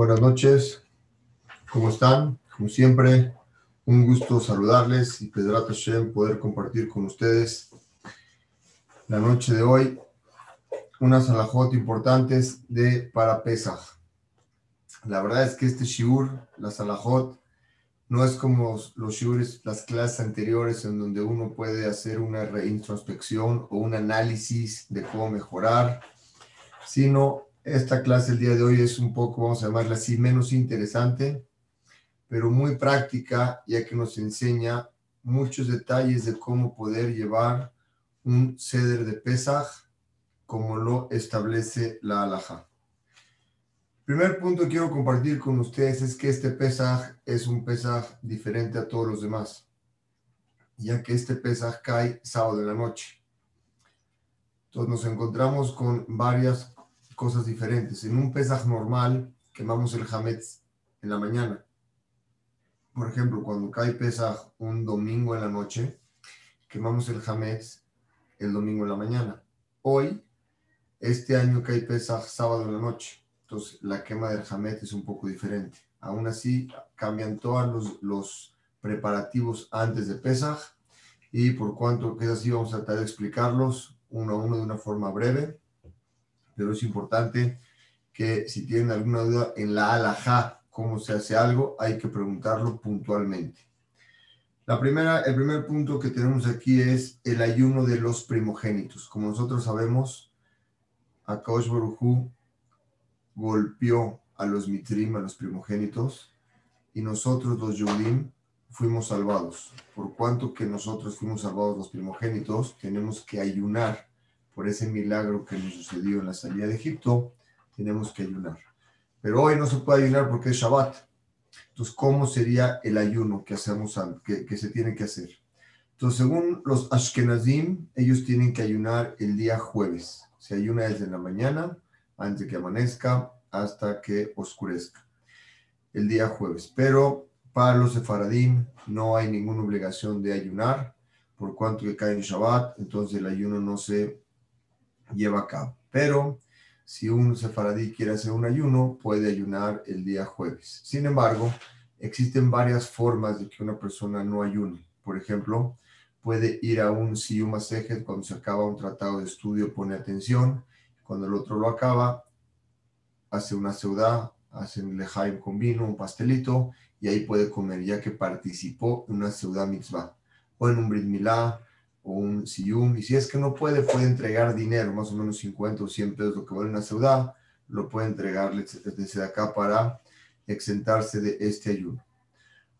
Buenas noches, ¿cómo están? Como siempre, un gusto saludarles y Pedrat Hashem poder compartir con ustedes la noche de hoy unas alajot importantes de para Pesach. La verdad es que este shiur, la salahot, no es como los shiures, las clases anteriores en donde uno puede hacer una reintrospección o un análisis de cómo mejorar, sino esta clase el día de hoy es un poco, vamos a llamarla así, menos interesante, pero muy práctica, ya que nos enseña muchos detalles de cómo poder llevar un ceder de Pesaj como lo establece la alhaja. Primer punto que quiero compartir con ustedes es que este Pesaj es un Pesaj diferente a todos los demás, ya que este Pesaj cae sábado en la noche. Entonces nos encontramos con varias cosas diferentes. En un Pesaj normal, quemamos el Hametz en la mañana. Por ejemplo, cuando cae Pesaj un domingo en la noche, quemamos el Hametz el domingo en la mañana. Hoy, este año cae Pesaj sábado en la noche. Entonces, la quema del Hametz es un poco diferente. Aún así, cambian todos los, los preparativos antes de Pesaj. Y por cuanto que es así, vamos a tratar de explicarlos uno a uno de una forma breve pero es importante que si tienen alguna duda en la alajá, cómo se hace algo, hay que preguntarlo puntualmente. La primera, el primer punto que tenemos aquí es el ayuno de los primogénitos. Como nosotros sabemos, Akaosh Barujú golpeó a los mitrim, a los primogénitos, y nosotros los Yudim fuimos salvados. Por cuanto que nosotros fuimos salvados los primogénitos, tenemos que ayunar por ese milagro que nos sucedió en la salida de Egipto, tenemos que ayunar. Pero hoy no se puede ayunar porque es Shabbat. Entonces, ¿cómo sería el ayuno que, hacemos, que, que se tiene que hacer? Entonces, según los Ashkenazim, ellos tienen que ayunar el día jueves. Se ayuna desde la mañana, antes de que amanezca, hasta que oscurezca. El día jueves. Pero para los sefaradim no hay ninguna obligación de ayunar, por cuanto que cae en Shabbat, entonces el ayuno no se lleva a cabo. Pero si un sefaradí quiere hacer un ayuno, puede ayunar el día jueves. Sin embargo, existen varias formas de que una persona no ayune. Por ejemplo, puede ir a un siyum cuando se acaba un tratado de estudio, pone atención. Cuando el otro lo acaba, hace una seudá, hace un lejaim con vino, un pastelito, y ahí puede comer, ya que participó en una seudá mitzvah. O en un brit milá, un siyum, y si es que no puede, puede entregar dinero, más o menos 50 o 100 pesos, lo que vale una ciudad, lo puede entregarle desde acá para exentarse de este ayuno.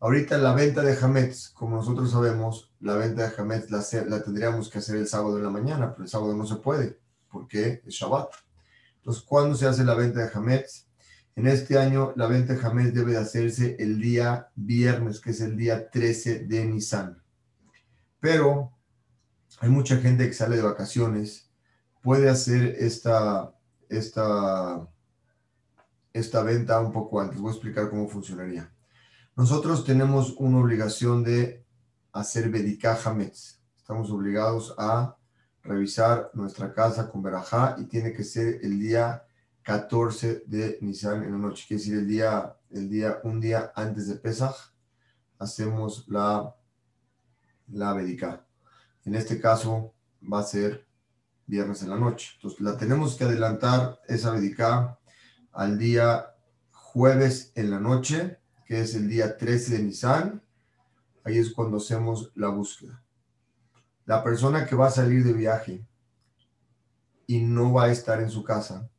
Ahorita la venta de Hametz, como nosotros sabemos, la venta de Hametz la, la, tendríamos que hacer el sábado en la mañana, pero el sábado no se puede, porque es Shabbat. Entonces, ¿cuándo se hace la venta de Hametz? En este año, la venta de Hametz debe de hacerse el día viernes, que es el día 13 de Nisan. Pero hay mucha gente que sale de vacaciones, puede hacer esta, esta, esta venta un poco antes. Voy a explicar cómo funcionaría. Nosotros tenemos una obligación de hacer Bedikah Hametz. Estamos obligados a revisar nuestra casa con Berajá y tiene que ser el día 14 de Nisan en la noche, quiere decir el día, el día, un día antes de Pesach, hacemos la, la Bedikah. En este caso va a ser viernes en la noche. Entonces la tenemos que adelantar esa dedica al día jueves en la noche, que es el día 13 de Nisan. Ahí es cuando hacemos la búsqueda. La persona que va a salir de viaje y no va a estar en su casa,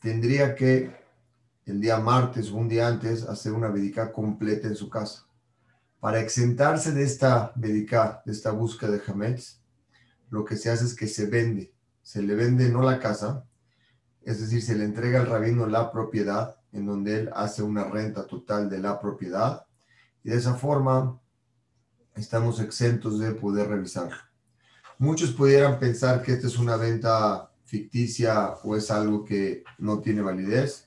tendría que el día martes o un día antes hacer una dedica completa en su casa. Para exentarse de esta medica, de esta búsqueda de Hametz, lo que se hace es que se vende. Se le vende no la casa, es decir, se le entrega al rabino la propiedad, en donde él hace una renta total de la propiedad, y de esa forma estamos exentos de poder revisarlo. Muchos pudieran pensar que esta es una venta ficticia o es algo que no tiene validez,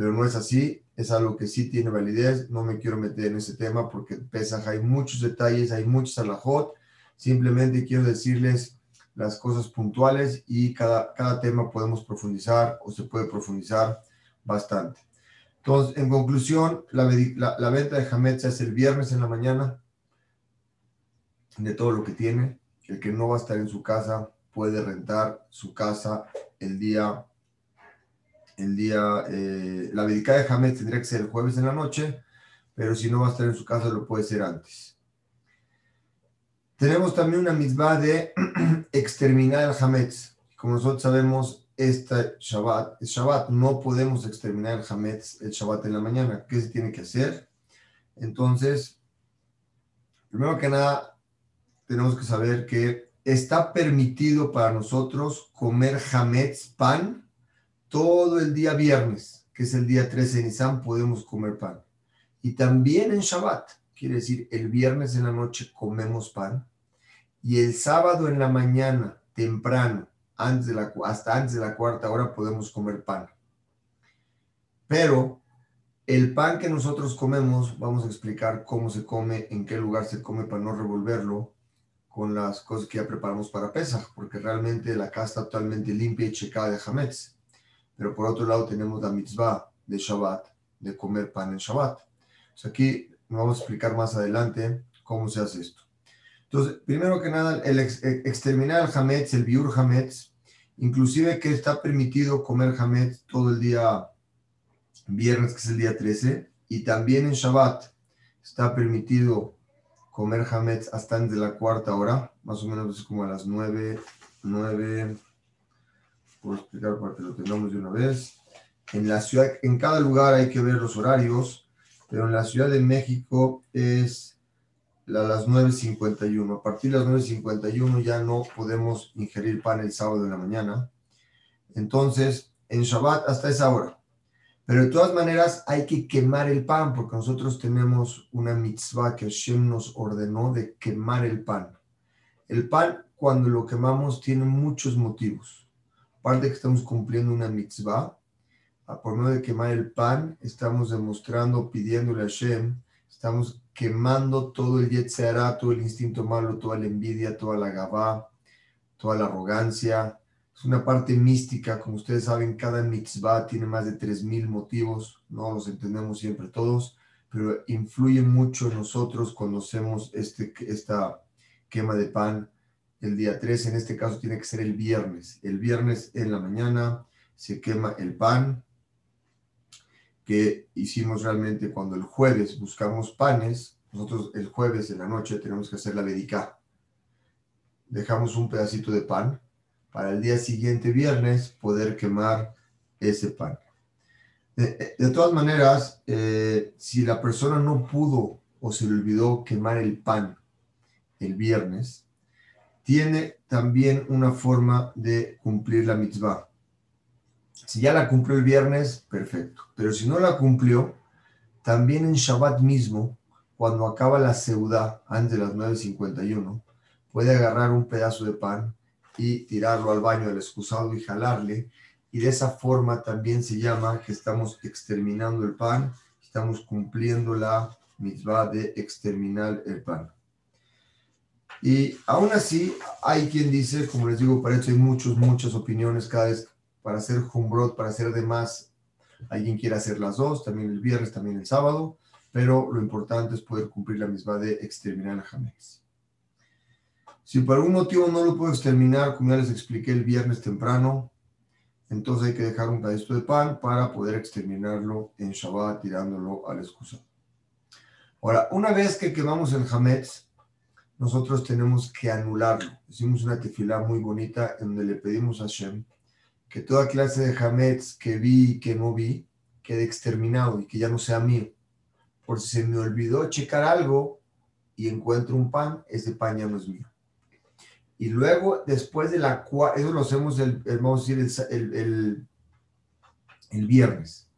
pero no es así es algo que sí tiene validez. No me quiero meter en ese tema porque pesa, hay muchos detalles, hay muchos alajot. Simplemente quiero decirles las cosas puntuales y cada, cada tema podemos profundizar o se puede profundizar bastante. Entonces, en conclusión, la, venta de Hametz es el viernes en la mañana de todo lo que tiene. El que no va a estar en su casa puede rentar su casa el día, el día, eh, la vedicá de Hametz tendría que ser el jueves en la noche, pero si no va a estar en su casa lo puede ser antes. Tenemos también una misma de exterminar el Hametz. Como nosotros sabemos, esta Shabbat, Shabbat, no podemos exterminar el Hametz el Shabbat en la mañana. ¿Qué se tiene que hacer? Entonces, primero que nada, tenemos que saber que está permitido para nosotros comer Hametz, pan, todo el día viernes, que es el día 13 de Nisan, podemos comer pan. Y también en Shabbat, quiere decir, el viernes en la noche comemos pan. Y el sábado en la mañana, temprano, antes de la, hasta antes de la cuarta hora podemos comer pan. Pero el pan que nosotros comemos, vamos a explicar cómo se come, en qué lugar se come para no revolverlo con las cosas que ya preparamos para Pesach, porque realmente la casa está totalmente limpia y checada de Hametz. Pero por otro lado tenemos la mitzvah de Shabbat, de comer pan en Shabbat. aquí vamos a explicar más adelante cómo se hace esto. Entonces, primero que nada, el exterminar el Hametz, el biur Hametz, inclusive que está permitido comer Hametz todo el día viernes, que es el día 13, y también en Shabbat está permitido comer Hametz hasta de la cuarta hora, más o menos como a las 9, 9, puedo explicar para que lo tengamos de una vez. En la ciudad, en cada lugar hay que ver los horarios, pero en la Ciudad de México es a las 9.51. A partir de las 9.51 ya no podemos ingerir pan el sábado de la mañana. Entonces, en Shabbat hasta esa hora. Pero de todas maneras hay que quemar el pan porque nosotros tenemos una mitzvah que Hashem nos ordenó de quemar el pan. El pan, cuando lo quemamos, tiene muchos motivos. Aparte que estamos cumpliendo una mitzvah, por medio de quemar el pan, estamos demostrando, pidiéndole a Hashem, estamos quemando todo el yetzerá, todo el instinto malo, toda la envidia, toda la gabá, toda la arrogancia. Es una parte mística, como ustedes saben, cada mitzvah tiene más de 3.000 motivos, no los entendemos siempre todos, pero influye mucho en nosotros cuando hacemos este, esta quema de pan el día 3, en este caso tiene que ser el viernes. El viernes en la mañana se quema el pan, que hicimos realmente cuando el jueves buscamos panes, nosotros el jueves en la noche tenemos que hacer la vedicá. Dejamos un pedacito de pan para el día siguiente, viernes, poder quemar ese pan. De, todas maneras, eh, si la persona no pudo o se le olvidó quemar el pan el viernes, tiene también una forma de cumplir la mitzvah. Si ya la cumplió el viernes, perfecto. Pero si no la cumplió, también en Shabbat mismo, cuando acaba la seudá, antes de las 9.51, puede agarrar un pedazo de pan y tirarlo al baño del excusado y jalarle. Y de esa forma también se llama que estamos exterminando el pan, estamos cumpliendo la mitzvah de exterminar el pan. Y aún así, hay quien dice, como les digo, para eso hay muchas, muchas opiniones cada vez para hacer Humbrot, para hacer demás. Alguien quiere hacer las dos, también el viernes, también el sábado, pero lo importante es poder cumplir la misma de exterminar el Hametz. Si por algún motivo no lo puedo exterminar, como ya les expliqué el viernes temprano, entonces hay que dejar un pedacito de pan para poder exterminarlo en Shabbat tirándolo al excusa. Ahora, una vez que quemamos el Hametz, nosotros tenemos que anularlo. Hicimos una tefilá muy bonita en donde le pedimos a Shem que toda clase de Hametz que vi y que no vi quede exterminado y que ya no sea mío. Por si se me olvidó checar algo y encuentro un pan, ese pan ya no es mío. Y luego, después de la eso lo hacemos, el, vamos a decir, el, el, el, viernes.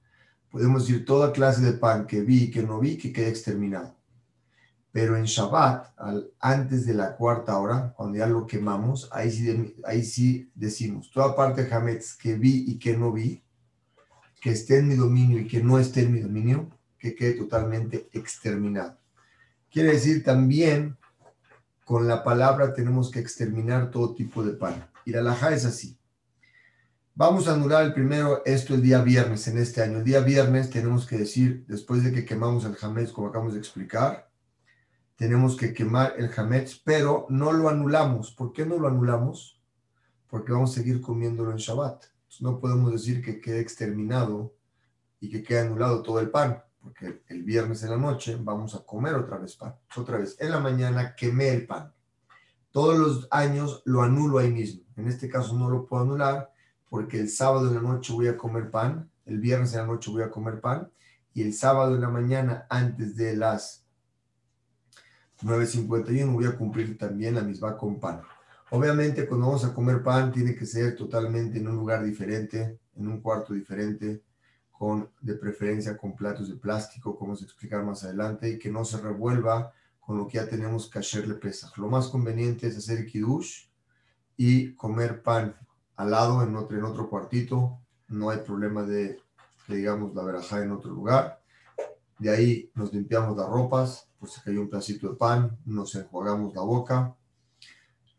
Podemos decir toda clase de pan que vi y que no vi, que quede exterminado. Pero en Shabbat, antes de la cuarta hora, cuando ya lo quemamos, ahí sí, ahí sí decimos, toda parte de Hametz que vi y que no vi, que esté en mi dominio y que no esté en mi dominio, que quede totalmente exterminado. Quiere decir también, con la palabra tenemos que exterminar todo tipo de pan. Y la laja es así. Vamos a anular el primero esto el día viernes en este año. El día viernes tenemos que decir, después de que quemamos el Hametz, como acabamos de explicar, tenemos que quemar el Hametz, pero no lo anulamos. ¿Por qué no lo anulamos? Porque vamos a seguir comiéndolo en Shabbat. no podemos decir que quede exterminado y que quede anulado todo el pan, porque el viernes en la noche vamos a comer otra vez pan. Otra vez, en la mañana quemé el pan. Todos los años lo anulo ahí mismo. En este caso no lo puedo anular porque el sábado en la noche voy a comer pan, el viernes en la noche voy a comer pan y el sábado en la mañana antes de las 9.51 voy a cumplir también la misma con pan. Obviamente cuando vamos a comer pan tiene que ser totalmente en un lugar diferente, en un cuarto diferente, con de preferencia con platos de plástico, como a explicar más adelante, y que no se revuelva con lo que ya tenemos que hacerle pesaj. Lo más conveniente es hacer kiddush y comer pan al lado en otro, en otro cuartito. No hay problema de que digamos la verajá en otro lugar. De ahí nos limpiamos las ropas, pues se cayó un pedacito de pan, nos enjuagamos la boca,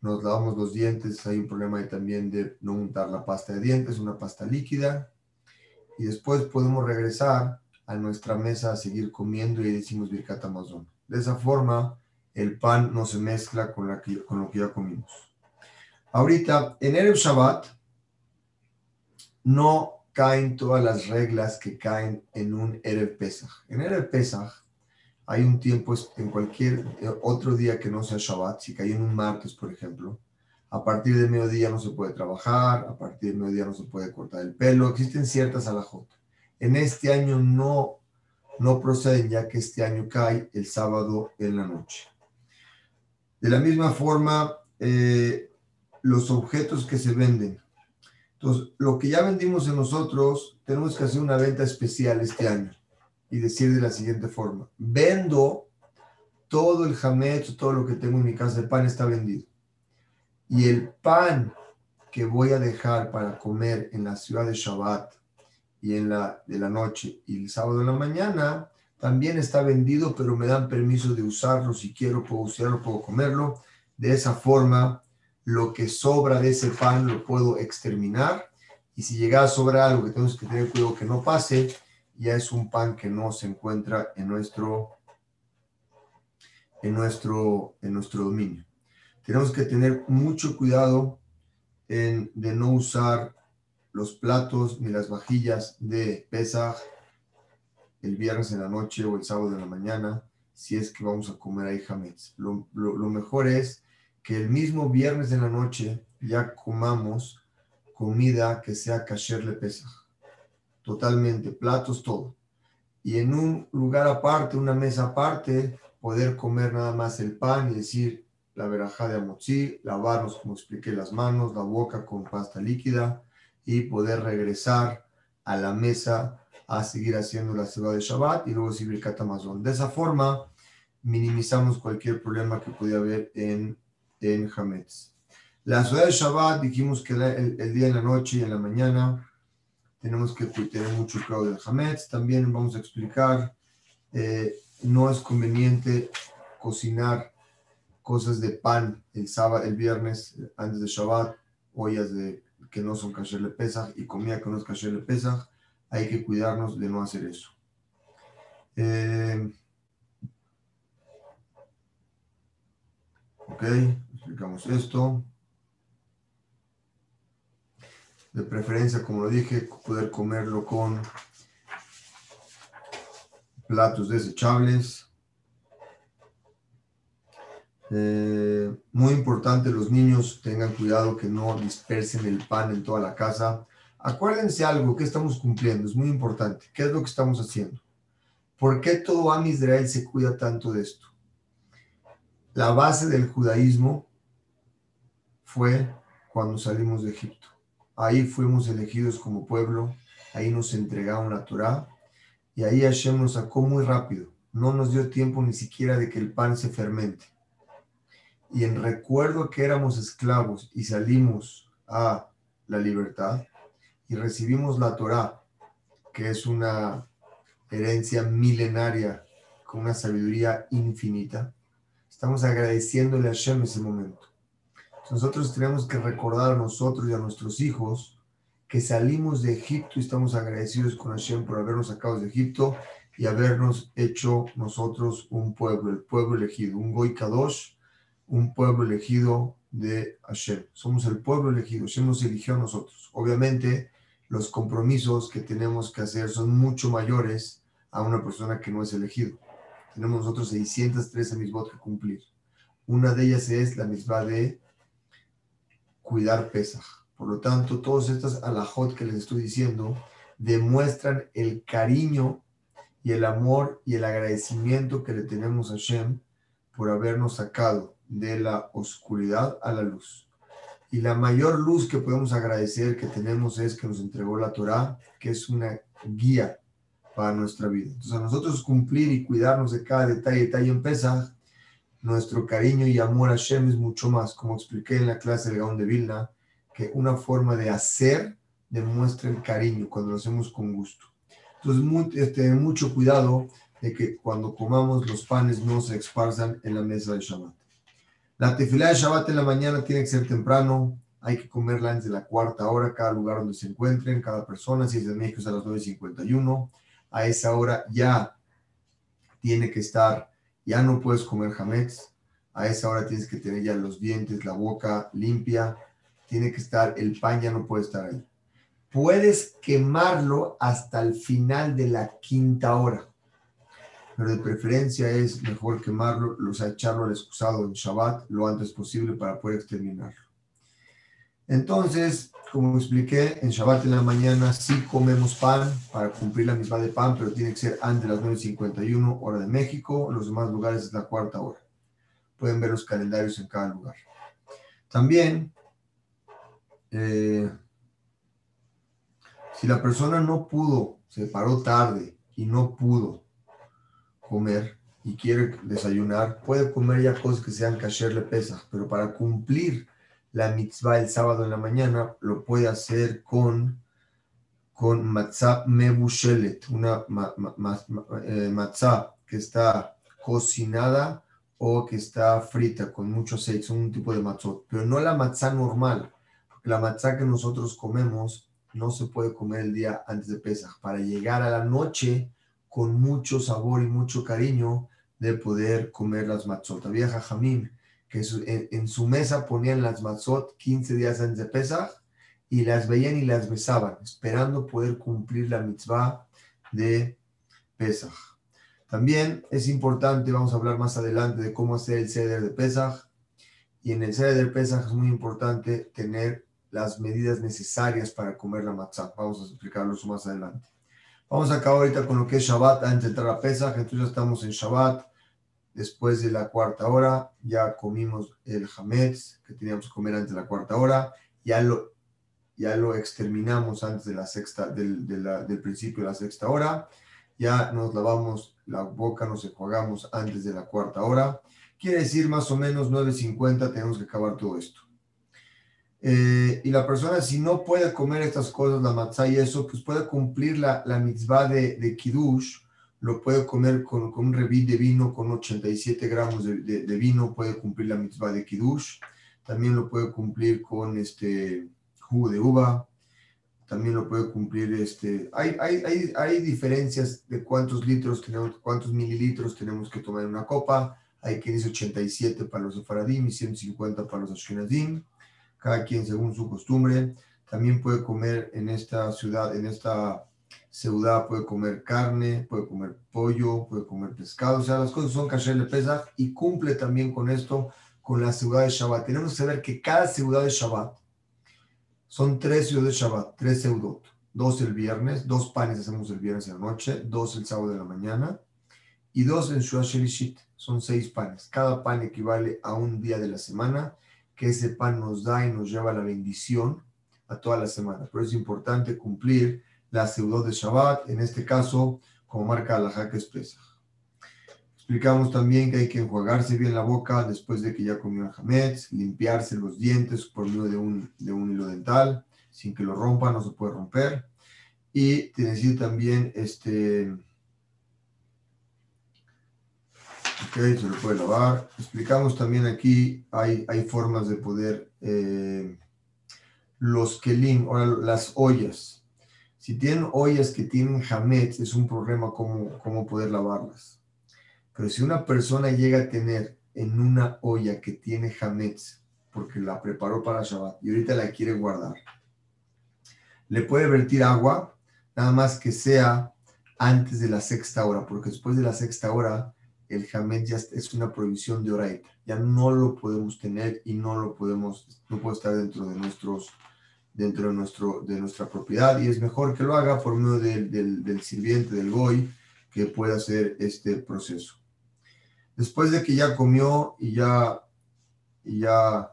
nos lavamos los dientes. Hay un problema ahí también de no untar la pasta de dientes, una pasta líquida. Y después podemos regresar a nuestra mesa a seguir comiendo y decimos Birkat Amazon. De esa forma, el pan no se mezcla con, con lo que ya comimos. Ahorita, en Erev Shabbat, no caen todas las reglas que caen en un Erev Pesach. En Erev Pesach hay un tiempo, en cualquier eh, otro día que no sea Shabbat, si cae en un martes, por ejemplo, a partir de mediodía no se puede trabajar, a partir de mediodía no se puede cortar el pelo, existen ciertas alajot. En este año no no proceden ya que este año cae el sábado en la noche. De la misma forma, eh, los objetos que se venden. Lo que ya vendimos en nosotros, tenemos que hacer una venta especial este año y decir de la siguiente forma, vendo todo el jamet, todo lo que tengo en mi casa de pan está vendido. Y el pan que voy a dejar para comer en la ciudad de Shabbat y en la de la noche y el sábado en la mañana también está vendido, pero me dan permiso de usarlo. Si quiero, puedo usarlo, puedo comerlo. De esa forma, lo que sobra de ese pan lo puedo exterminar. Y si llega a sobrar algo que tenemos que tener cuidado que no pase, ya es un pan que no se encuentra en nuestro, en nuestro, en nuestro dominio. Tenemos que tener mucho cuidado en, de no usar los platos ni las vajillas de Pesaj el viernes en la noche o el sábado en la mañana, si es que vamos a comer ahí hametz. Lo, mejor es que el mismo viernes en la noche ya comamos comida que sea kasher le Pesaj. Totalmente, platos, todo. Y en un lugar aparte, una mesa aparte, poder comer nada más el pan y decir la verajá de amotzi, lavarnos, como expliqué, las manos, la boca con pasta líquida, y poder regresar a la mesa a seguir haciendo la ceba de Shabbat y luego seguir Katamazón. De esa forma, minimizamos cualquier problema que pudiera haber en, en Hametz. La ciudad de Shabbat, dijimos que el, día en la noche y en la mañana tenemos que tener mucho cuidado del Hametz. También vamos a explicar, eh, no es conveniente cocinar cosas de pan el sábado, el viernes, antes de Shabbat, ollas que no son kasher le y comida que no es kasher le hay que cuidarnos de no hacer eso. Eh, ok, esto. De preferencia, como lo dije, poder comerlo con platos desechables. Eh, muy importante, los niños tengan cuidado que no dispersen el pan en toda la casa. Acuérdense algo que estamos cumpliendo, es muy importante. ¿Qué es lo que estamos haciendo? ¿Por qué todo Am Israel se cuida tanto de esto? La base del judaísmo fue cuando salimos de Egipto. Ahí fuimos elegidos como pueblo, ahí nos entregaron la Torá y ahí Hashem nos sacó muy rápido. No nos dio tiempo ni siquiera de que el pan se fermente y en recuerdo que éramos esclavos y salimos a la libertad y recibimos la Torá, que es una herencia milenaria con una sabiduría infinita, estamos agradeciéndole a Hashem ese momento. Nosotros tenemos que recordar a nosotros y a nuestros hijos que salimos de Egipto y estamos agradecidos con Hashem por habernos sacado de Egipto y habernos hecho nosotros un pueblo, el pueblo elegido, un Goy Kadosh, un pueblo elegido de Hashem. Somos el pueblo elegido, Hashem nos eligió a nosotros. Obviamente, los compromisos que tenemos que hacer son mucho mayores a una persona que no es elegido. Tenemos nosotros 613 misbot que cumplir. Una de ellas es la misma de cuidar Pesaj. Por lo tanto, todas estas alajot que les estoy diciendo demuestran el cariño y el amor y el agradecimiento que le tenemos a Shem por habernos sacado de la oscuridad a la luz. Y la mayor luz que podemos agradecer que tenemos es que nos entregó la Torah, que es una guía para nuestra vida. Entonces, a nosotros cumplir y cuidarnos de cada detalle, detalle en Pesach, nuestro cariño y amor a Shem es mucho más, como expliqué en la clase del Gaón de Vilna, que una forma de hacer demuestra el cariño cuando lo hacemos con gusto. Entonces, este, mucho cuidado de que cuando comamos los panes no se esparzan en la mesa de Shabbat. La tefilá de Shabbat en la mañana tiene que ser temprano, hay que comerla antes de la cuarta hora, cada lugar donde se encuentren, cada persona, si es de México es a las 9.51, a esa hora ya tiene que estar, ya no puedes comer jamets, a esa hora tienes que tener ya los dientes, la boca limpia, tiene que estar, el pan ya no puede estar ahí. Puedes quemarlo hasta el final de la quinta hora, pero de preferencia es mejor quemarlo, sea, echarlo al excusado en Shabbat lo antes posible para poder exterminarlo. Entonces, como expliqué, en Shabbat en la mañana sí comemos pan para cumplir la misma de pan, pero tiene que ser antes de las 9.51 hora de México. En los demás lugares es la cuarta hora. Pueden ver los calendarios en cada lugar. También eh, si la persona no pudo, se paró tarde y no pudo comer y quiere desayunar, puede comer ya cosas que sean kasher le pesa, pero para cumplir la mitzvah el sábado en la mañana lo puede hacer con con matzah mebushelet, una eh, matzah que está cocinada o que está frita con mucho aceite, un tipo de matzot, pero no la matzah normal, la matzá que nosotros comemos no se puede comer el día antes de Pesach para llegar a la noche con mucho sabor y mucho cariño de poder comer las matzot. Había jajamín que en, su mesa ponían las matzot 15 días antes de Pesach y las veían y las besaban, esperando poder cumplir la mitzvah de Pesach. También es importante, vamos a hablar más adelante de cómo hacer el ceder de Pesach. Y en el ceder de Pesach es muy importante tener las medidas necesarias para comer la matzah. Vamos a explicarlo más adelante. Vamos a acabar ahorita con lo que es Shabbat antes de entrar a Pesach. Entonces ya estamos en Shabbat. Después de la cuarta hora, ya comimos el Hametz que teníamos que comer antes de la cuarta hora. Ya lo, ya lo exterminamos antes de la sexta, del, del principio de la sexta hora. Ya nos lavamos la boca, nos enjuagamos antes de la cuarta hora. Quiere decir más o menos 9.50 tenemos que acabar todo esto. Eh, y la persona, si no puede comer estas cosas, la matzah y eso, pues puede cumplir la, la mitzvah de, de kiddush, lo puede comer con, con, un revit de vino, con 87 gramos de, de, vino, puede cumplir la mitzvah de kiddush. También lo puede cumplir con este jugo de uva. También lo puede cumplir, este, hay, hay, hay, hay diferencias de cuántos litros tenemos, cuántos mililitros tenemos que tomar en una copa. Hay quien dice 87 para los sefaradim y 150 para los ashkenazim cada quien según su costumbre. También puede comer en esta ciudad, en esta ciudad, puede comer carne, puede comer pollo, puede comer pescado. O sea, las cosas son kasher de Pesach y cumple también con esto, con la ciudad de Shabbat. Tenemos que saber que cada ciudad de Shabbat son tres ciudades de Shabbat, tres seudot. Dos el viernes, dos panes hacemos el viernes en la noche, dos el sábado de la mañana y dos en Shua Shelishit. Son seis panes. Cada pan equivale a un día de la semana que ese pan nos da y nos lleva la bendición a toda la semana. Pero es importante cumplir la seudot de Shabbat, en este caso, como marca la jaque espesa. Explicamos también que hay que enjuagarse bien la boca después de que ya comió el hametz, limpiarse los dientes por medio de un, de un hilo dental, sin que lo rompa, no se puede romper. Y decir también, este, Ok, se lo puede lavar. Explicamos también aquí, hay, hay formas de poder... Eh, los kelim, o las ollas. Si tienen ollas que tienen hametz, es un problema cómo, cómo poder lavarlas. Pero si una persona llega a tener en una olla que tiene hametz, porque la preparó para Shabbat y ahorita la quiere guardar, le puede vertir agua, nada más que sea antes de la sexta hora, porque después de la sexta hora el hametz ya es una prohibición de oraita. Ya no lo podemos tener y no lo podemos, no puede estar dentro de nuestros dentro de, nuestro, de nuestra propiedad y es mejor que lo haga por medio del, del sirviente, del goy, que pueda hacer este proceso. Después de que ya comió y ya, y ya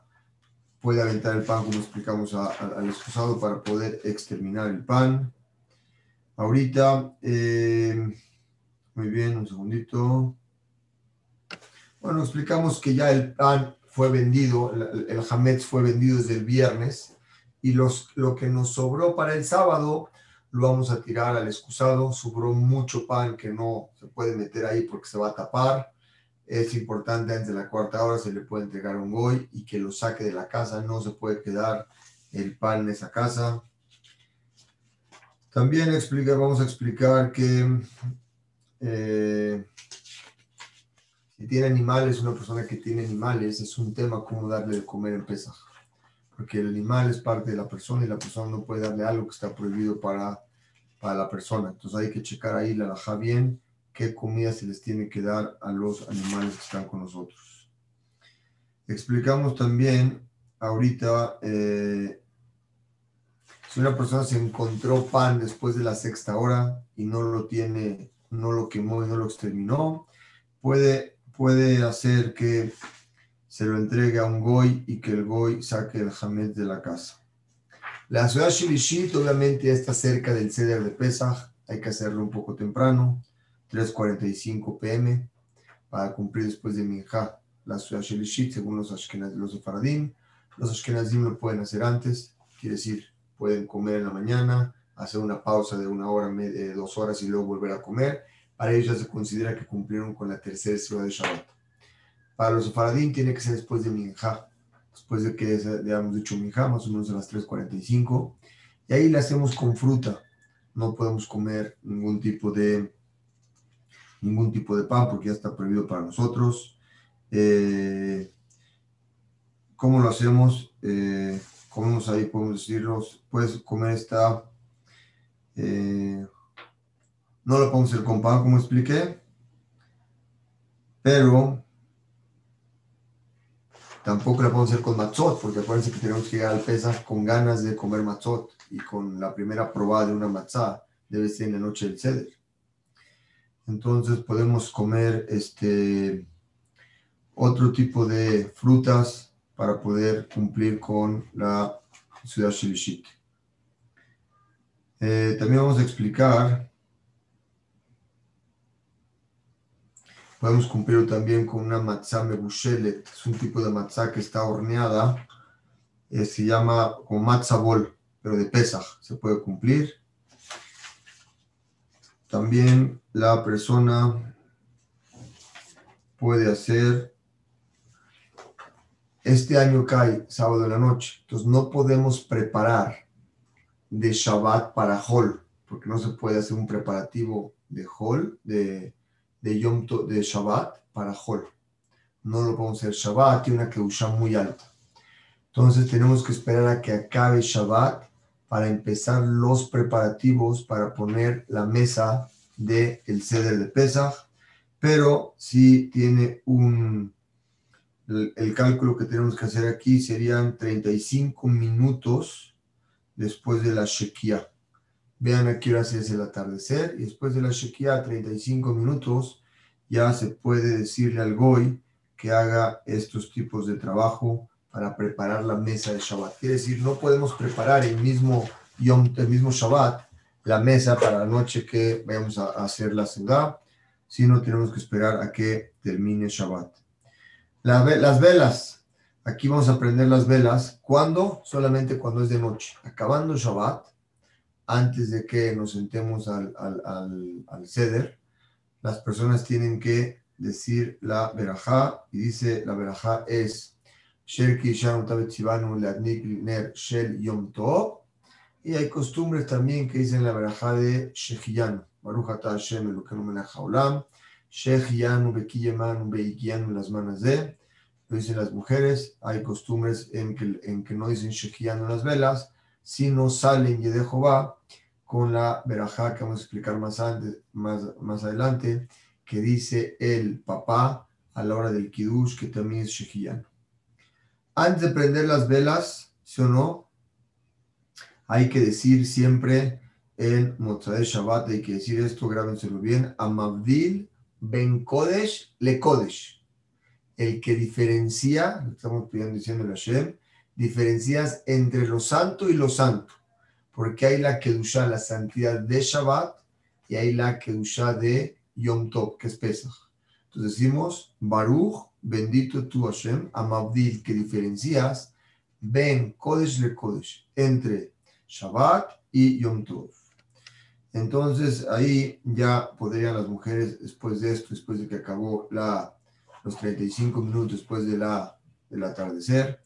puede aventar el pan, como explicamos al excusado, para poder exterminar el pan. Ahorita, eh, muy bien, un segundito. Bueno, explicamos que ya el pan fue vendido, el, el fue vendido desde el viernes y los, lo que nos sobró para el sábado lo vamos a tirar al excusado. Sobró mucho pan que no se puede meter ahí porque se va a tapar. Es importante antes de la cuarta hora se le puede entregar un goy y que lo saque de la casa. No se puede quedar el pan en esa casa. También explica, vamos a explicar que eh, si tiene animales, una persona que tiene animales, es un tema cómo darle de comer en Pesaj porque el animal es parte de la persona y la persona no puede darle algo que está prohibido para, para la persona. Entonces hay que checar ahí la laja bien qué comida se les tiene que dar a los animales que están con nosotros. Explicamos también ahorita, eh, si una persona se encontró pan después de la sexta hora y no lo tiene, no lo quemó y no lo exterminó, puede, puede hacer que se lo entregue a un goy y que el goy saque el hamed de la casa. La ciudad Shilishit obviamente está cerca del ceder de Pesach, hay que hacerlo un poco temprano, 3.45 pm, para cumplir después de Minja la ciudad Shilishit, según los Ashkenazim, los Sefaradim. Los Ashkenazim lo pueden hacer antes, quiere decir, pueden comer en la mañana, hacer una pausa de una hora, de dos horas y luego volver a comer. Para ellos ya se considera que cumplieron con la tercera ciudad de Shabbat. Para los faradín tiene que ser después de Minja, después de que hayamos dicho Minja, más o menos a las 3.45. Y ahí le hacemos con fruta. No podemos comer ningún tipo de ningún tipo de pan porque ya está prohibido para nosotros. Eh, ¿Cómo lo hacemos? Eh, comemos ahí, podemos decirlo, puedes comer esta, eh, no lo podemos hacer con pan como expliqué, pero Tampoco la podemos hacer con matzot, porque acuérdense que tenemos que llegar al Pesach con ganas de comer matzot y con la primera probada de una matzá debe ser en la noche del ceder. Entonces podemos comer este otro tipo de frutas para poder cumplir con la ciudad Shilishit. Eh, también vamos a explicar Podemos cumplir también con una matzá mebushelet, es un tipo de matzá que está horneada, eh, se llama como matzá bol, pero de Pesach, se puede cumplir. También la persona puede hacer, este año cae sábado de la noche, entonces no podemos preparar de Shabbat para Hol, porque no se puede hacer un preparativo de Hol, de de Yom de Shabbat para Hol. No lo podemos hacer Shabbat, tiene una Keusha muy alta. Entonces tenemos que esperar a que acabe Shabbat para empezar los preparativos para poner la mesa del el ceder de Pesach. Pero si tiene un. El, cálculo que tenemos que hacer aquí serían 35 minutos después de la Shekia. Vean a qué hora es el atardecer y después de la Shekia, 35 minutos, ya se puede decirle al Goy que haga estos tipos de trabajo para preparar la mesa de Shabbat. Quiere decir, no podemos preparar el mismo, el mismo Shabbat la mesa para la noche que vayamos a hacer la ciudad, sino tenemos que esperar a que termine Shabbat. las velas, aquí vamos a prender las velas. ¿Cuándo? Solamente cuando es de noche. Acabando Shabbat, antes de que nos sentemos al, al, al, ceder, las personas tienen que decir la verajá y dice la verajá es Shel Yom Tov. Y hay costumbres también que dicen la verajá de Shechianu. Baruch Ata Hashem Elokeinu Melech Haolam. Shechianu Bekiyemanu Beikianu las manos de. Lo dicen las mujeres. Hay costumbres en que, en que no dicen Shechianu las velas, sino salen y de Jehová con la verajá que vamos a explicar más, adelante, que dice el papá a la hora del kiddush, que también es Shechianu. Antes de prender las velas, ¿sí o no? Hay que decir siempre en Motzai Shabbat, hay que decir esto, grábenselo bien, Amabdil Ben Kodesh Le Kodesh. El que diferencia, estamos pidiendo diciendo la Hashem, diferencias entre lo santo y lo santo. Porque hay la Kedusha, la santidad de Shabbat, y hay la Kedusha de Yom Tov, que es Pesach. Entonces decimos, Baruch bendito tú Hashem, Amabdil, que diferencias, Ben Kodesh le Kodesh, entre Shabbat y Yom Tov. Entonces ahí ya podrían las mujeres, después de esto, después de que acabó la, los 35 minutos después de la, del atardecer,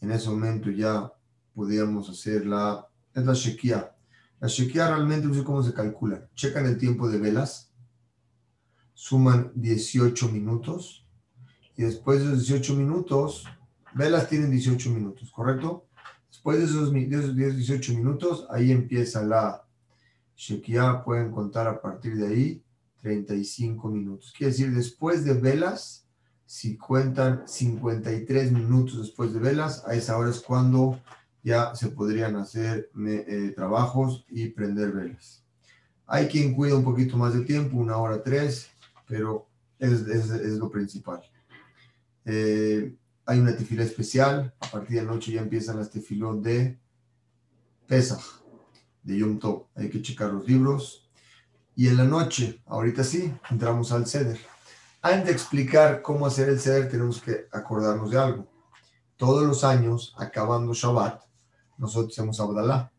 en ese momento ya podíamos hacer la, es la Shekia. La Shekia realmente no sé cómo se calcula. Checan el tiempo de velas, suman 18 minutos y después de esos 18 minutos, velas tienen 18 minutos, ¿correcto? Después de esos, 18 minutos, ahí empieza la Shekia, pueden contar a partir de ahí 35 minutos. Quiere decir, después de velas, si cuentan 53 minutos después de velas, a esa hora es cuando ya se podrían hacer eh, trabajos y prender velas. Hay quien cuida un poquito más de tiempo, una hora tres, pero es, lo principal. Eh, hay una tefila especial. A partir de noche ya empiezan las tefilot de Pesach, de Yom Tov. Hay que checar los libros. Y en la noche, ahorita sí, entramos al Seder. Antes de explicar cómo hacer el Seder, tenemos que acordarnos de algo. Todos los años, acabando Shabbat, nosotros hacemos Abdalá.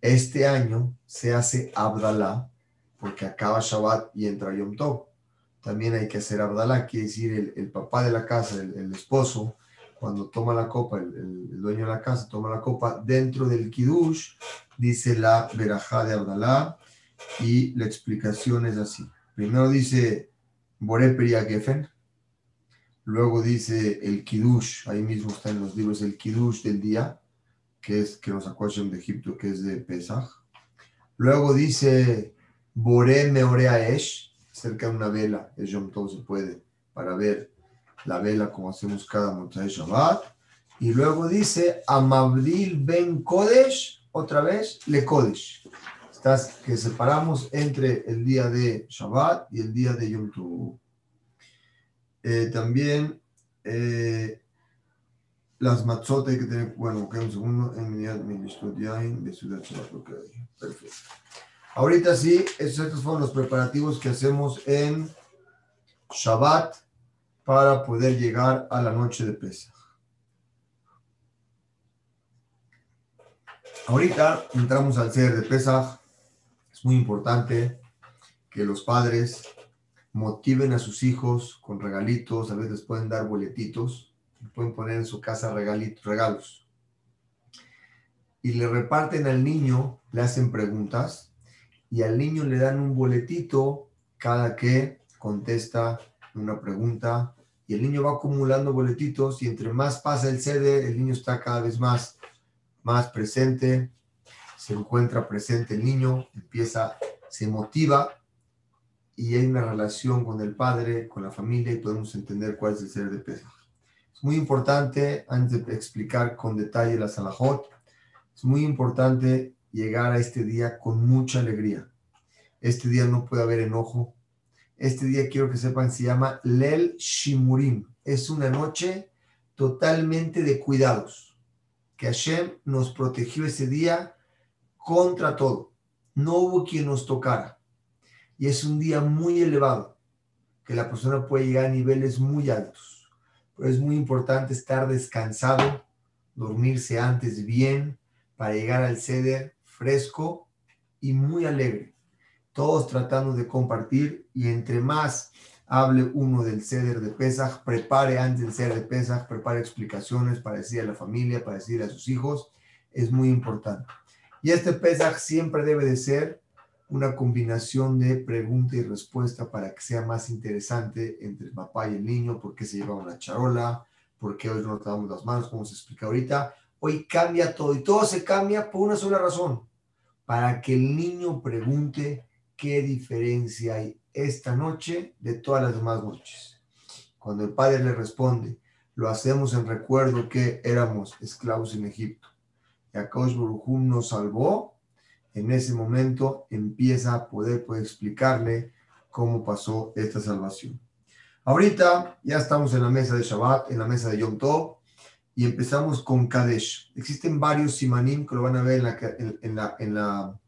Este año se hace Abdalá porque acaba Shabbat y entra Yom Tov también hay que hacer Abdalá, quiere decir el, papá de la casa, el, esposo, cuando toma la copa, el, dueño de la casa toma la copa, dentro del Kiddush dice la verajá de Abdalá y la explicación es así. Primero dice Boré Gefen, luego dice el Kiddush, ahí mismo está en los libros el Kiddush del día, que es que nos sacó de Egipto, que es de Pesach. Luego dice Boré Meorea Esh, cerca de una vela, el Yom Tov se puede, para ver la vela como hacemos cada de Shabbat. Y luego dice, Amabdil Ben Kodesh, otra vez, Le Kodesh. Estás, que separamos entre el día de Shabbat y el día de Yom Tov. Eh, también eh, las matzot hay que tener, bueno, un segundo, en mi de Ciudad perfecto. Ahorita sí, estos fueron los preparativos que hacemos en Shabbat para poder llegar a la noche de Pesach. Ahorita entramos al ser de Pesach. Es muy importante que los padres motiven a sus hijos con regalitos, a veces pueden dar boletitos, pueden poner en su casa regalitos, regalos. Y le reparten al niño, le hacen preguntas y al niño le dan un boletito cada que contesta una pregunta y el niño va acumulando boletitos y entre más pasa el sede, el niño está cada vez más, más presente, se encuentra presente el niño, empieza, se motiva y hay una relación con el padre, con la familia y podemos entender cuál es el ser de. Es muy importante, antes de explicar con detalle la Salahot, es muy importante llegar a este día con mucha alegría. Este día no puede haber enojo. Este día quiero que sepan, se llama Lel Shimurim. Es una noche totalmente de cuidados. Que Hashem nos protegió ese día contra todo. No hubo quien nos tocara. Y es un día muy elevado, que la persona puede llegar a niveles muy altos. Es muy importante estar descansado, dormirse antes bien, para llegar al ceder fresco y muy alegre, todos tratando de compartir y entre más hable uno del ceder de Pesach, prepare antes del ceder de Pesach, prepare explicaciones para decir a la familia, para decir a sus hijos, es muy importante. Y este Pesach siempre debe de ser una combinación de pregunta y respuesta para que sea más interesante entre el papá y el niño, por qué se lleva una charola, por qué hoy no damos las manos, como se explica ahorita. Hoy cambia todo y todo se cambia por una sola razón, para que el niño pregunte qué diferencia hay esta noche de todas las demás noches. Cuando el padre le responde, lo hacemos en recuerdo que éramos esclavos en Egipto. Y Akaosh Baruj nos salvó. En ese momento empieza a poder, poder explicarle cómo pasó esta salvación. Ahorita ya estamos en la mesa de Shabbat, en la mesa de Yom Tov, y empezamos con Kadesh. Existen varios simanim que lo van a ver en la, en la, en la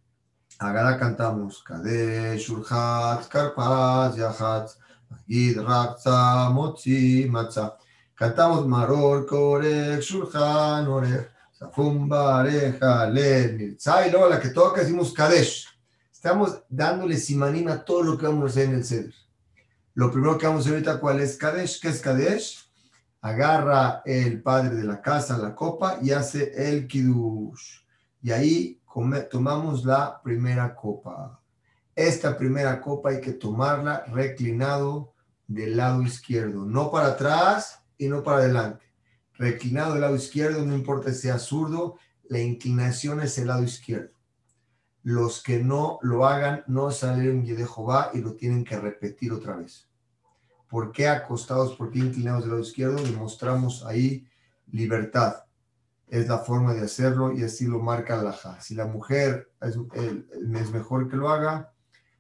Agada cantamos Kadesh, Urhat, Karpaz, Yahat, Magid, Rakza, Motzi, Matza. Cantamos Maror, Korek, Shulchan, Orech, Safum, Bareja, Led, Mirza, y luego la que toca decimos Kadesh. Estamos dándole simanim a todo lo que vamos a hacer en el Seder. Lo primero que vamos a hacer ahorita, ¿cuál es Kadesh? ¿Qué es Kadesh? Agarra el padre de la casa la copa y hace el Kiddush. Y ahí tomamos la primera copa. Esta primera copa hay que tomarla reclinado del lado izquierdo, no para atrás y no para adelante. Reclinado del lado izquierdo, no importa si sea zurdo, la inclinación es el lado izquierdo. Los que no lo hagan no salen de Jehová y lo tienen que repetir otra vez. ¿Por qué acostados? ¿Por qué inclinados del lado izquierdo? Demostramos ahí libertad es la forma de hacerlo y así lo marca la ja. Si la mujer es, es, mejor que lo haga,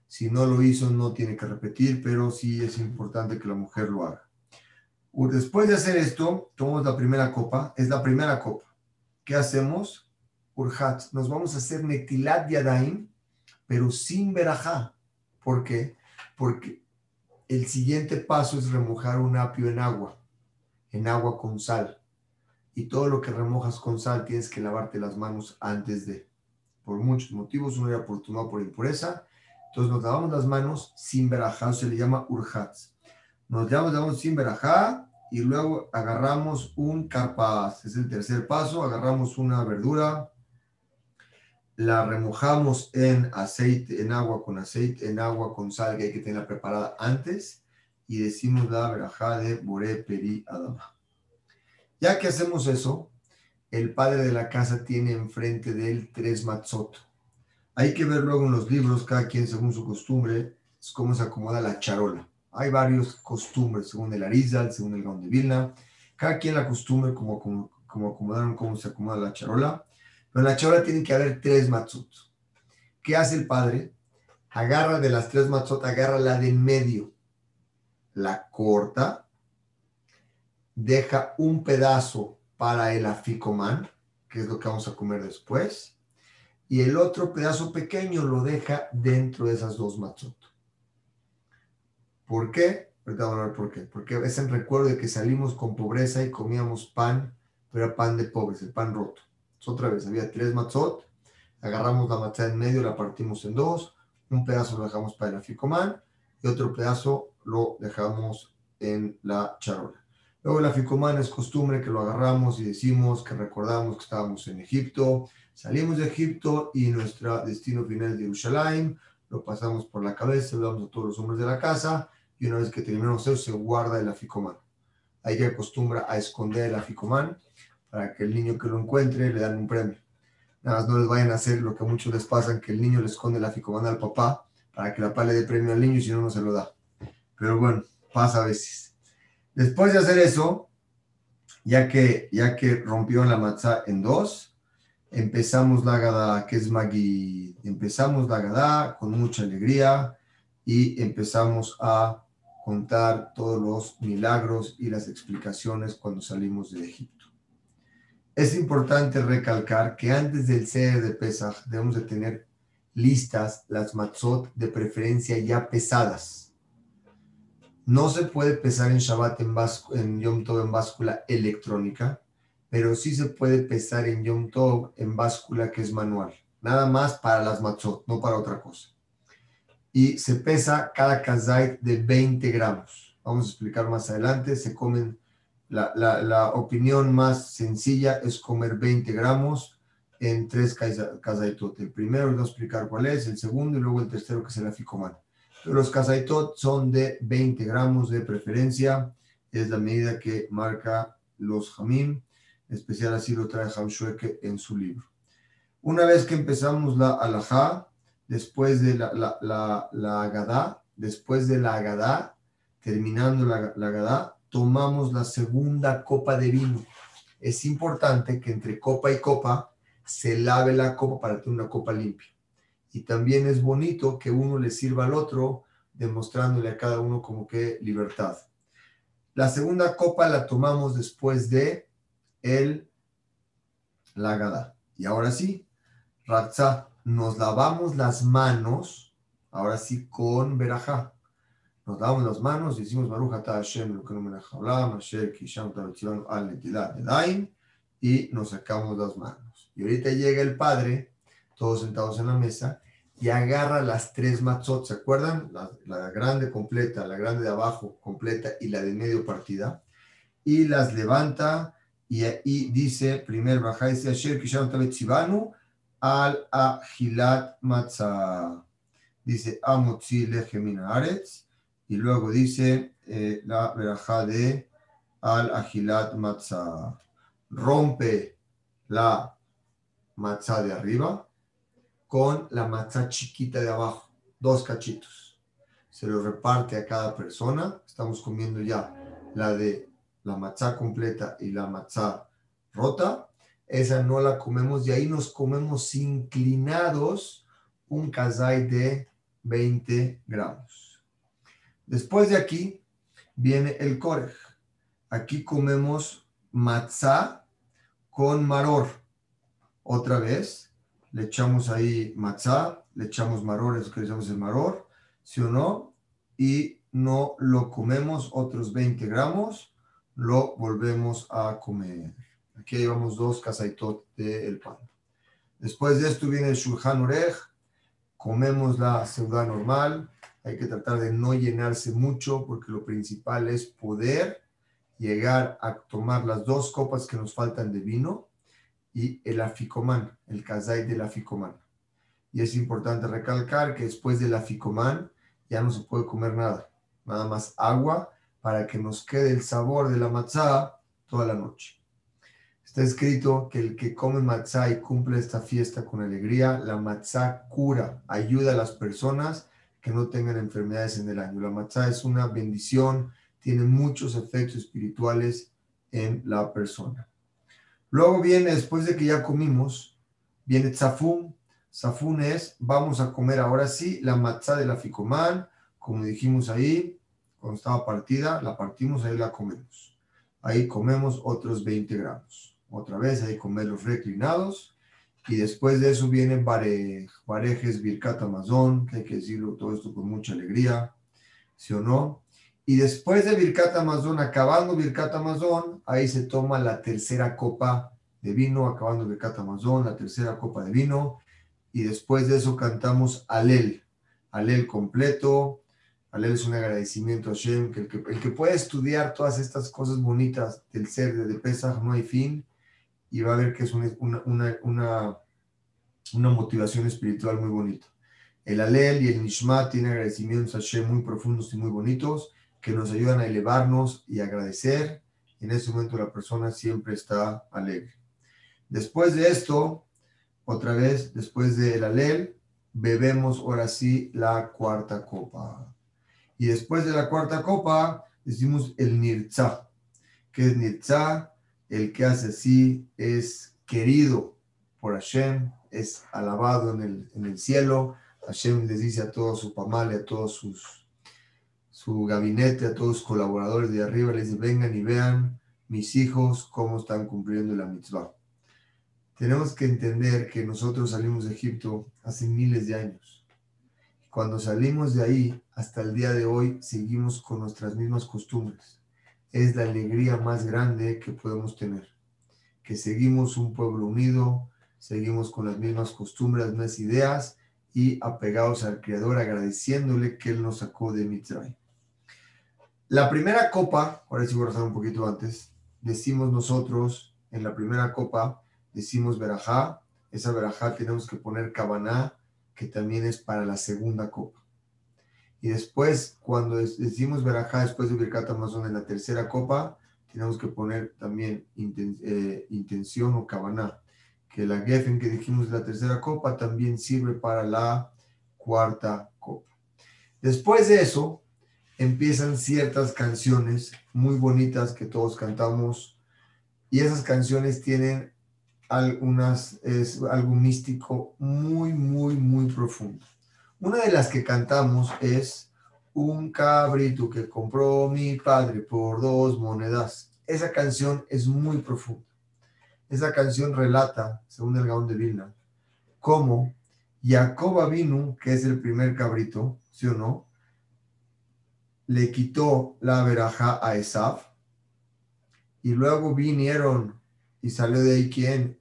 si no lo hizo no tiene que repetir, pero sí es importante que la mujer lo haga. Después de hacer esto, tomamos la primera copa, es la primera copa. ¿Qué hacemos? Urhat, nos vamos a hacer netilat yadaim, pero sin verajá. ¿Por qué? Porque el siguiente paso es remojar un apio en agua, en agua con sal y todo lo que remojas con sal tienes que lavarte las manos antes de, por muchos motivos, uno era por por impureza, entonces nos lavamos las manos sin verajá, se le llama urjats. Nos lavamos sin verajá y luego agarramos un carpaz, es el tercer paso, agarramos una verdura, la remojamos en aceite, en agua con aceite, en agua con sal que hay que tenerla preparada antes y decimos la verajá de Bore Peri Adama. Ya que hacemos eso, el padre de la casa tiene enfrente de él tres matzot. Hay que ver luego en los libros, cada quien según su costumbre, cómo se acomoda la charola. Hay varios costumbres, según el Arizal, según el Gaon de Vilna. Cada quien la costumbre, como, como, acomodaron, cómo se acomoda la charola. Pero en la charola tiene que haber tres matzot. ¿Qué hace el padre? Agarra de las tres matzot, agarra la de en medio, la corta deja un pedazo para el aficomán, que es lo que vamos a comer después, y el otro pedazo pequeño lo deja dentro de esas dos matzot. ¿Por qué? Ahorita vamos a ver por qué. Porque es en recuerdo de que salimos con pobreza y comíamos pan, pero era pan de pobres, el pan roto. otra vez, había tres matzot, agarramos la matzah en medio, la partimos en dos, un pedazo lo dejamos para el aficomán y otro pedazo lo dejamos en la charola. Luego la ficomana es costumbre que lo agarramos y decimos que recordamos que estábamos en Egipto, salimos de Egipto y nuestro destino final es Jerusalén, lo pasamos por la cabeza, lo damos a todos los hombres de la casa y una vez que terminamos eso se guarda el aficomán. Hay que acostumbra a esconder el aficomán para que el niño que lo encuentre le dan un premio. Nada más no les vayan a hacer lo que a muchos les pasa, que el niño le esconde el aficomán al papá para que la papá le dé premio al niño y si no, no se lo da. Pero bueno, pasa a veces. Después de hacer eso, ya que, ya que rompió la matzah en dos, empezamos la gada, que es Magui. Empezamos la gada con mucha alegría y empezamos a contar todos los milagros y las explicaciones cuando salimos de Egipto. Es importante recalcar que antes del ceder de Pesach debemos de tener listas las matzot de preferencia ya pesadas no se puede pesar en Shabbat en, en Yom Tov en báscula electrónica, pero sí se puede pesar en Yom Tov en báscula que es manual. Nada más para las matzot, no para otra cosa. Y se pesa cada kazait de 20 gramos. Vamos a explicar más adelante. Se comen, la, la, opinión más sencilla es comer 20 gramos en tres kazaitot. El primero les voy a explicar cuál es, el segundo y luego el tercero que es el aficoman. Pero los kazaitot son de 20 gramos de preferencia. Es la medida que marca los jamim. Especial así lo trae Hamshueke en su libro. Una vez que empezamos la alajá, después de la, la, la, agadá, después de la agadá, terminando la, la tomamos la segunda copa de vino. Es importante que entre copa y copa se lave la copa para tener una copa limpia. Y también es bonito que uno le sirva al otro, demostrándole a cada uno como que libertad. La segunda copa la tomamos después de el lagada. Y ahora sí, Ratza, nos lavamos las manos, ahora sí con verajá. Nos lavamos las manos, decimos Baruch Hashem, lo que no me al y nos sacamos las manos. Y ahorita llega el padre, todos sentados en la mesa, y agarra las tres matzot, ¿se acuerdan? La, la, grande completa, la grande de abajo completa y la de medio partida, y las levanta y, y dice, primer baja, dice Asher Kisham Tarotzivanu al agilat matzah. Dice amotzi lejemina aretz. Y luego dice eh, la verajá de al agilat matzah. Rompe la matzah de arriba con la matzah chiquita de abajo. Dos cachitos. Se lo reparte a cada persona. Estamos comiendo ya la de la matzah completa y la matzah rota esa no la comemos y ahí nos comemos inclinados un kazai de 20 gramos. Después de aquí viene el korej. Aquí comemos matzá con maror. Otra vez, le echamos ahí matzá, le echamos maror, eso que le echamos el maror, ¿sí o no? Y no lo comemos otros 20 gramos, lo volvemos a comer. Aquí llevamos dos casaitot del pan. Después de esto viene el shulchan orej. Comemos la ciudad normal. Hay que tratar de no llenarse mucho porque lo principal es poder llegar a tomar las dos copas que nos faltan de vino y el aficomán, el kazai del aficomán. Y es importante recalcar que después del aficomán ya no se puede comer nada, nada más agua para que nos quede el sabor de la matzá toda la noche. Está escrito que el que come matzá y cumple esta fiesta con alegría, la matzá cura, ayuda a las personas que no tengan enfermedades en el año. La matzá es una bendición, tiene muchos efectos espirituales en la persona. Luego viene, después de que ya comimos, viene tzafún. Tzafún es, vamos a comer ahora sí la matzá de la ficomán, como dijimos ahí, cuando estaba partida, la partimos, ahí la comemos. Ahí comemos otros 20 gramos otra vez hay comerlos reclinados. Y después de eso vienen parejes Birkat Amazon, que hay que decirlo todo esto con mucha alegría, ¿sí o no? Y después de Birkat Amazon, acabando Birkat Amazon, ahí se toma la tercera copa de vino, acabando Birkat Amazon, la tercera copa de vino. Y después de eso cantamos Alel, Alel completo. Alel es un agradecimiento a Shem, que el que, el que puede estudiar todas estas cosas bonitas del ser de Pesach no hay fin y va a ver que es una, una, una, una motivación espiritual muy bonita. El Alel y el Nishma tienen agradecimientos a Hashem muy profundos y muy bonitos que nos ayudan a elevarnos y agradecer. En ese momento la persona siempre está alegre. Después de esto, otra vez, después del Alel, bebemos ahora sí la cuarta copa. Y después de la cuarta copa, decimos el Nirza. que es Nirza? El que hace así es querido por Hashem, es alabado en el, en el cielo. Hashem les dice a todos su pamale, a todos sus, su gabinete, a todos sus colaboradores de arriba, les dice, vengan y vean mis hijos cómo están cumpliendo la mitzvah. Tenemos que entender que nosotros salimos de Egipto hace miles de años. Cuando salimos de ahí, hasta el día de hoy, seguimos con nuestras mismas costumbres es la alegría más grande que podemos tener. Que seguimos un pueblo unido, seguimos con las mismas costumbres, las mismas ideas y apegados al Creador, agradeciéndole que Él nos sacó de Mitzray. La primera copa, ahora sí voy a rezar un poquito antes, decimos nosotros en la primera copa, decimos verajá, esa verajá tenemos que poner kabaná, que también es para la segunda copa. Y después, cuando decimos verajá, después de Birkat Amazon en la tercera copa, tenemos que poner también eh, intención o kabaná que la Geffen que dijimos la tercera copa también sirve para la cuarta copa. Después de eso, empiezan ciertas canciones muy bonitas que todos cantamos y esas canciones tienen algunas, es algo místico muy, muy, muy profundo. Una de las que cantamos es Un cabrito que compró mi padre por dos monedas. Esa canción es muy profunda. Esa canción relata, según el Gaón de Vilna, cómo Jacob vino, que es el primer cabrito, ¿sí o no? Le quitó la veraja a Esaf y luego vinieron y salió de ahí quien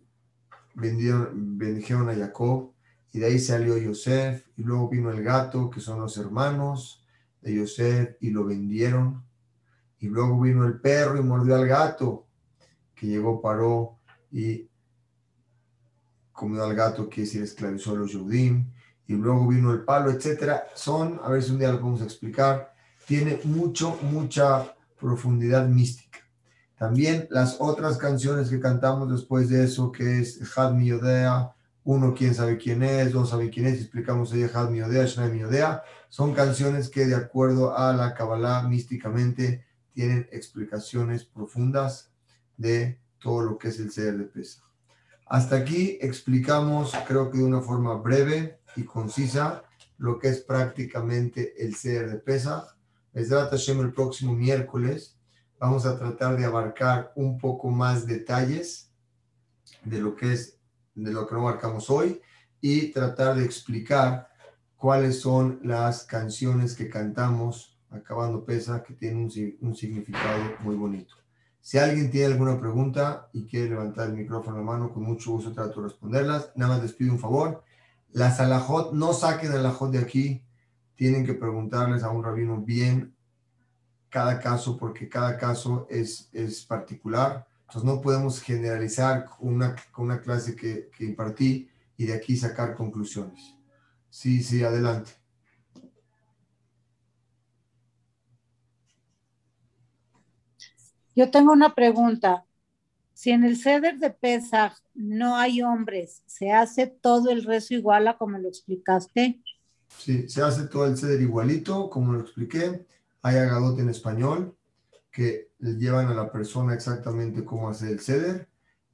vendieron, bendijeron a Jacob y de ahí salió Yosef y luego vino el gato, que son los hermanos de Yosef y lo vendieron y luego vino el perro y mordió al gato que llegó, paró y comió al gato, que decir esclavizó a los Yudim, y luego vino el palo, etcétera. Son, a ver si un día lo podemos explicar, tiene mucho, mucha profundidad mística. También las otras canciones que cantamos después de eso, que es Had mi Odea, uno quién sabe quién es, dos sabe quién es, explicamos ahí Had mi Odea, Shna mi Odea, son canciones que de acuerdo a la Kabbalah místicamente tienen explicaciones profundas de todo lo que es el ser de pesa. Hasta aquí explicamos, creo que de una forma breve y concisa, lo que es prácticamente el ser de pesa. Hashem el próximo miércoles vamos a tratar de abarcar un poco más detalles de lo que es, de lo que no abarcamos hoy y tratar de explicar cuáles son las canciones que cantamos acabando pesa que tienen un, un significado muy bonito. Si alguien tiene alguna pregunta y quiere levantar el micrófono a mano, con mucho gusto trato de responderlas. Nada más les pido un favor. Las alajot, no saquen alajot de aquí. Tienen que preguntarles a un rabino bien cada caso, porque cada caso es, es particular. Entonces no podemos generalizar con una, una clase que, que impartí y de aquí sacar conclusiones. Sí, sí, adelante. Yo tengo una pregunta. Si en el ceder de Pesach no hay hombres, ¿se hace todo el rezo igual a como lo explicaste? Sí, se hace todo el ceder igualito, como lo expliqué. Hay agadot en español que le llevan a la persona exactamente cómo hacer el ceder.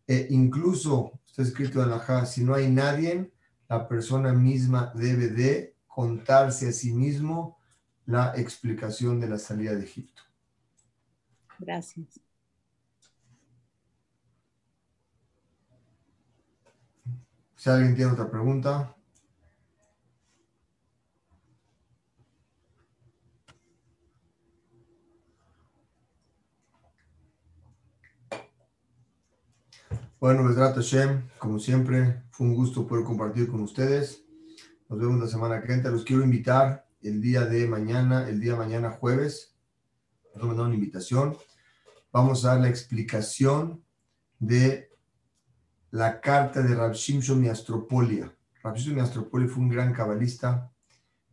E incluso, está escrito en la JA, si no hay nadie, la persona misma debe de contarse a sí mismo la explicación de la salida de Egipto. Gracias. Si alguien tiene otra pregunta. Bueno, Besrat Hashem, como siempre, fue un gusto poder compartir con ustedes. Nos vemos la semana que entra. Los quiero invitar el día de mañana, el día de mañana jueves. Nos mandar una invitación vamos a dar la explicación de la carta de Rab Shimshon Miastropolia. Rab Shimshon Miastropolia fue un gran cabalista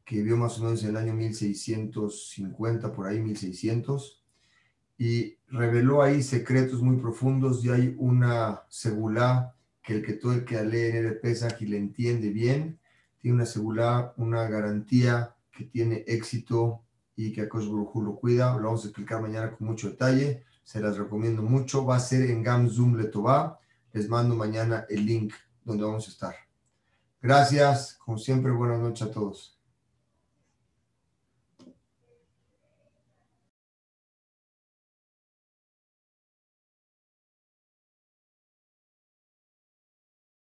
que vivió más o menos en el año 1650, por ahí 1600, y reveló ahí secretos muy profundos y hay una segulá que el que todo el que lee en el Pesach y le entiende bien, tiene una segulá, una garantía que tiene éxito y que Akosh lo cuida. Lo vamos a explicar mañana con mucho detalle se las recomiendo mucho. Va a ser en Gam Zoom Letová. Les mando mañana el link donde vamos a estar. Gracias, como siempre, buenas noches a todos.